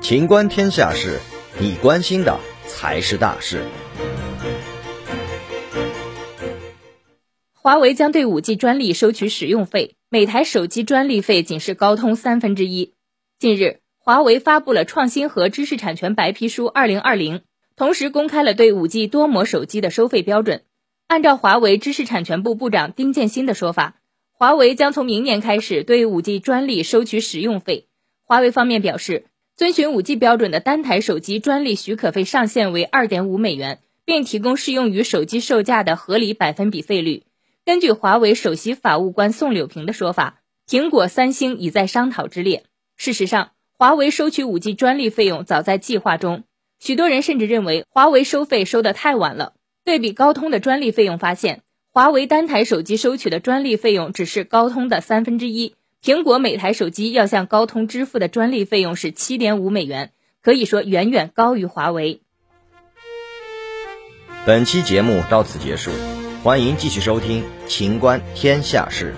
情观天下事，你关心的才是大事。华为将对五 G 专利收取使用费，每台手机专利费仅是高通三分之一。近日，华为发布了《创新和知识产权白皮书二零二零》，同时公开了对五 G 多模手机的收费标准。按照华为知识产权部部长丁建新的说法，华为将从明年开始对五 G 专利收取使用费。华为方面表示，遵循五 G 标准的单台手机专利许可费上限为二点五美元，并提供适用于手机售价的合理百分比费率。根据华为首席法务官宋柳平的说法，苹果、三星已在商讨之列。事实上，华为收取五 G 专利费用早在计划中。许多人甚至认为华为收费收得太晚了。对比高通的专利费用，发现华为单台手机收取的专利费用只是高通的三分之一。苹果每台手机要向高通支付的专利费用是七点五美元，可以说远远高于华为。本期节目到此结束。欢迎继续收听《秦观天下事》。